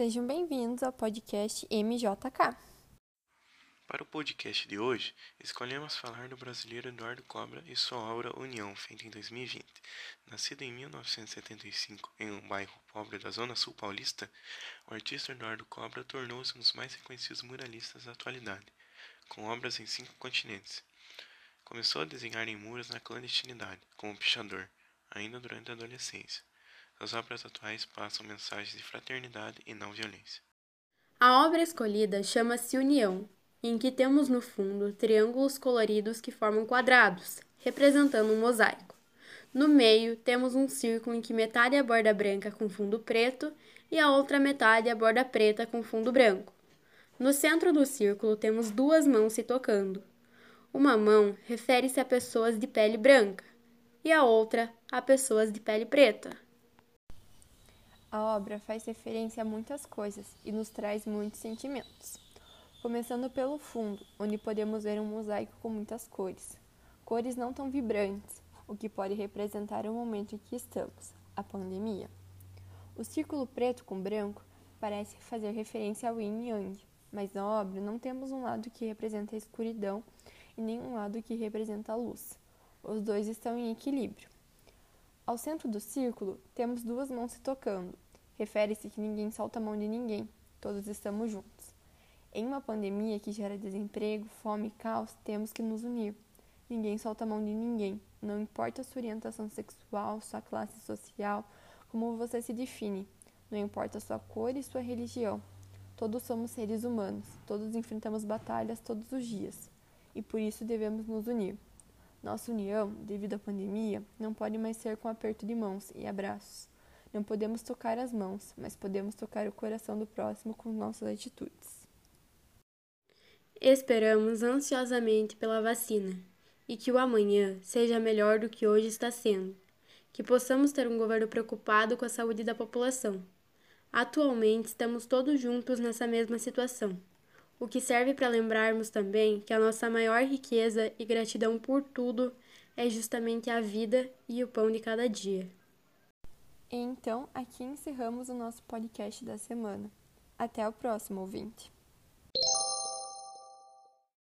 Sejam bem-vindos ao podcast MJK. Para o podcast de hoje, escolhemos falar do brasileiro Eduardo Cobra e sua obra União, feita em 2020. Nascido em 1975 em um bairro pobre da Zona Sul Paulista, o artista Eduardo Cobra tornou-se um dos mais reconhecidos muralistas da atualidade, com obras em cinco continentes. Começou a desenhar em muros na clandestinidade, como pichador, ainda durante a adolescência. As obras atuais passam mensagens de fraternidade e não violência. A obra escolhida chama-se União, em que temos no fundo triângulos coloridos que formam quadrados, representando um mosaico. No meio, temos um círculo em que metade é borda branca com fundo preto e a outra metade é borda preta com fundo branco. No centro do círculo, temos duas mãos se tocando. Uma mão refere-se a pessoas de pele branca e a outra a pessoas de pele preta. A obra faz referência a muitas coisas e nos traz muitos sentimentos. Começando pelo fundo, onde podemos ver um mosaico com muitas cores. Cores não tão vibrantes, o que pode representar o momento em que estamos, a pandemia. O círculo preto com branco parece fazer referência ao yin e yang, mas na obra não temos um lado que representa a escuridão e nem um lado que representa a luz. Os dois estão em equilíbrio. Ao centro do círculo, temos duas mãos se tocando. Refere-se que ninguém solta a mão de ninguém, todos estamos juntos. Em uma pandemia que gera desemprego, fome e caos, temos que nos unir. Ninguém solta a mão de ninguém, não importa sua orientação sexual, sua classe social, como você se define, não importa sua cor e sua religião. Todos somos seres humanos, todos enfrentamos batalhas todos os dias, e por isso devemos nos unir. Nossa união, devido à pandemia, não pode mais ser com aperto de mãos e abraços. Não podemos tocar as mãos, mas podemos tocar o coração do próximo com nossas atitudes. Esperamos ansiosamente pela vacina e que o amanhã seja melhor do que hoje está sendo. Que possamos ter um governo preocupado com a saúde da população. Atualmente estamos todos juntos nessa mesma situação o que serve para lembrarmos também que a nossa maior riqueza e gratidão por tudo é justamente a vida e o pão de cada dia. Então, aqui encerramos o nosso podcast da semana. Até o próximo, ouvinte!